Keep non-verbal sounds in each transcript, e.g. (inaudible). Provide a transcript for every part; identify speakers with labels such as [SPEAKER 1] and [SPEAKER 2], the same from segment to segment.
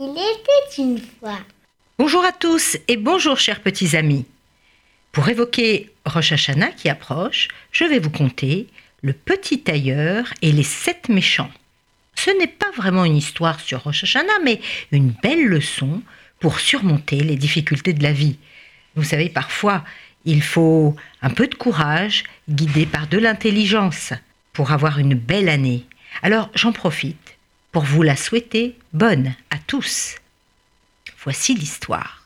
[SPEAKER 1] était une fois.
[SPEAKER 2] Bonjour à tous et bonjour chers petits amis. Pour évoquer Rosh Hashanah qui approche, je vais vous conter Le petit tailleur et les sept méchants. Ce n'est pas vraiment une histoire sur Rosh Hashanah, mais une belle leçon pour surmonter les difficultés de la vie. Vous savez, parfois, il faut un peu de courage, guidé par de l'intelligence, pour avoir une belle année. Alors j'en profite pour vous la souhaiter bonne à tous. Voici l'histoire.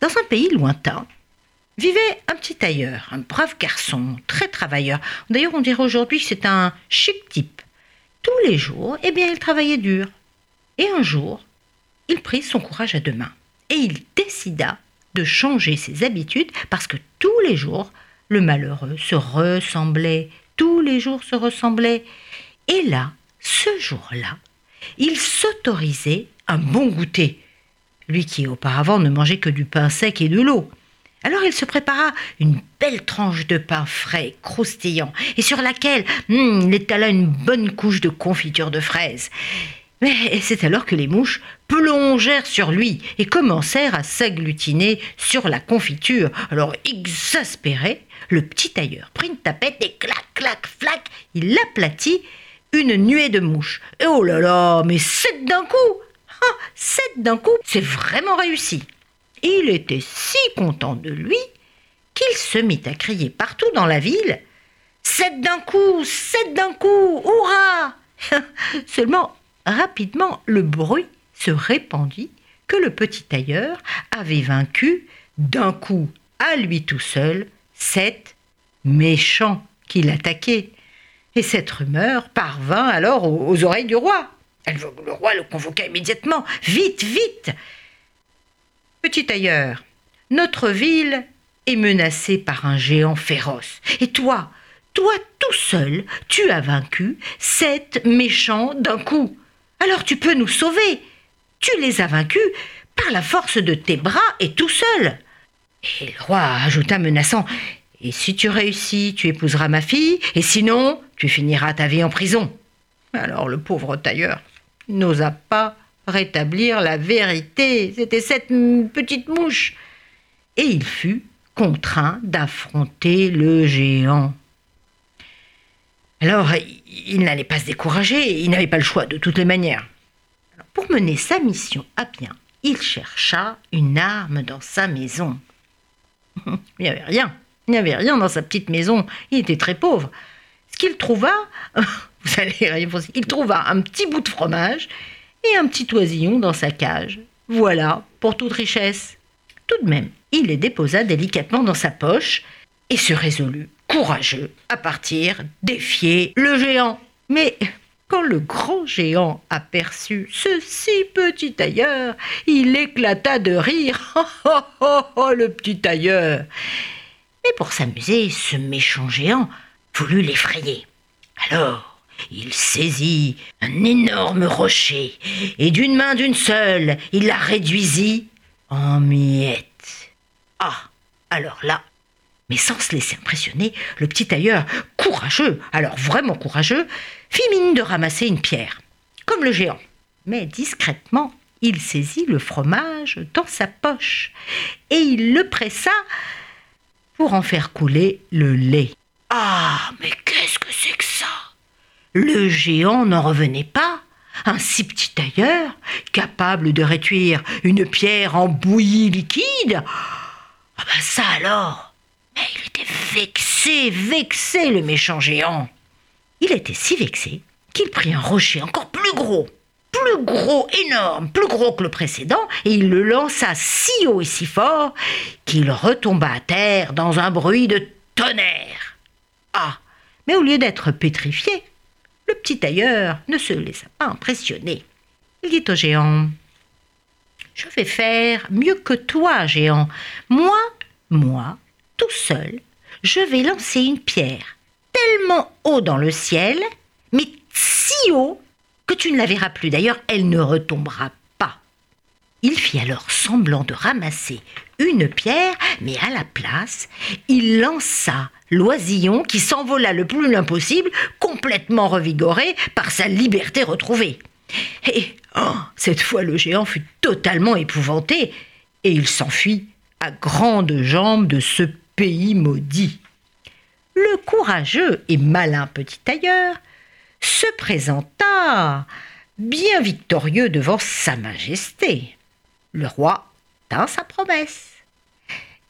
[SPEAKER 2] Dans un pays lointain, vivait un petit tailleur, un brave garçon, très travailleur. D'ailleurs, on dirait aujourd'hui que c'est un chic type. Tous les jours, eh bien, il travaillait dur. Et un jour, il prit son courage à deux mains et il décida de changer ses habitudes parce que tous les jours, le malheureux se ressemblait, tous les jours se ressemblait. Et là, ce jour-là, il s'autorisait un bon goûter, lui qui auparavant ne mangeait que du pain sec et de l'eau. Alors il se prépara une belle tranche de pain frais, croustillant, et sur laquelle hmm, il étala une bonne couche de confiture de fraises. Mais c'est alors que les mouches plongèrent sur lui et commencèrent à s'agglutiner sur la confiture. Alors, exaspéré, le petit tailleur prit une tapette et clac, clac, flac, il aplatit une nuée de mouches. Et oh là là, mais sept d'un coup ah, Sept d'un coup, c'est vraiment réussi. Il était si content de lui qu'il se mit à crier partout dans la ville Sept d'un coup, sept d'un coup, hurrah (laughs) Seulement, rapidement, le bruit se répandit que le petit tailleur avait vaincu d'un coup à lui tout seul sept méchants qui l'attaquaient. Et cette rumeur parvint alors aux, oreilles du roi. Le roi le convoqua immédiatement. Vite, vite Petit tailleur, notre ville est menacée par un géant féroce. Et toi, toi tout seul, tu as vaincu sept méchants d'un coup. Alors tu peux nous sauver. Tu les as vaincus par la force de tes bras et tout seul. Et le roi ajouta menaçant Et si tu réussis, tu épouseras ma fille, et sinon, tu finiras ta vie en prison. Alors le pauvre tailleur n'osa pas rétablir la vérité. C'était cette petite mouche. Et il fut contraint d'affronter le géant. Alors, il n'allait pas se décourager, il n'avait pas le choix de toutes les manières. pour mener sa mission à bien, il chercha une arme dans sa maison. (laughs) il n'y avait rien, il n'y avait rien dans sa petite maison, il était très pauvre. Ce qu'il trouva, (laughs) vous allez rien il trouva un petit bout de fromage et un petit oisillon dans sa cage. Voilà, pour toute richesse. Tout de même, il les déposa délicatement dans sa poche et se résolut, courageux, à partir défier le géant. Mais quand le grand géant aperçut ce si petit tailleur, il éclata de rire. (laughs) Oh, oh, oh, oh, le petit tailleur Mais pour s'amuser, ce méchant géant voulut l'effrayer. Alors, il saisit un énorme rocher, et d'une main d'une seule, il la réduisit en miettes. Ah Alors là, mais sans se laisser impressionner, le petit tailleur, courageux, alors vraiment courageux, fit mine de ramasser une pierre, comme le géant. Mais discrètement, il saisit le fromage dans sa poche et il le pressa pour en faire couler le lait. Ah, mais qu'est-ce que c'est que ça? Le géant n'en revenait pas. Un si petit tailleur, capable de réduire une pierre en bouillie liquide Ah ben ça alors il était vexé, vexé, le méchant géant. Il était si vexé qu'il prit un rocher encore plus gros, plus gros, énorme, plus gros que le précédent, et il le lança si haut et si fort qu'il retomba à terre dans un bruit de tonnerre. Ah Mais au lieu d'être pétrifié, le petit tailleur ne se laissa pas impressionner. Il dit au géant Je vais faire mieux que toi, géant. Moi, moi, tout seul, je vais lancer une pierre tellement haut dans le ciel, mais si haut que tu ne la verras plus. D'ailleurs, elle ne retombera pas. Il fit alors semblant de ramasser une pierre, mais à la place, il lança l'oisillon qui s'envola le plus loin possible, complètement revigoré par sa liberté retrouvée. Et oh, cette fois le géant fut totalement épouvanté, et il s'enfuit à grandes jambes de ce pays maudit. Le courageux et malin petit tailleur se présenta bien victorieux devant Sa Majesté. Le roi tint sa promesse.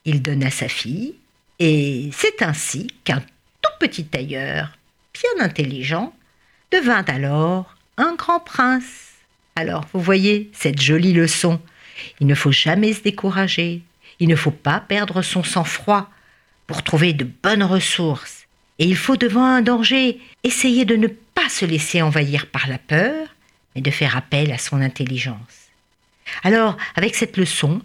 [SPEAKER 2] Il donna sa fille, et c'est ainsi qu'un tout petit tailleur, bien intelligent, devint alors un grand prince. Alors, vous voyez cette jolie leçon. Il ne faut jamais se décourager, il ne faut pas perdre son sang-froid pour trouver de bonnes ressources. Et il faut devant un danger essayer de ne pas se laisser envahir par la peur, mais de faire appel à son intelligence. Alors, avec cette leçon,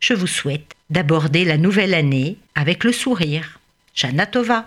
[SPEAKER 2] je vous souhaite d'aborder la nouvelle année avec le sourire. Jana Tova.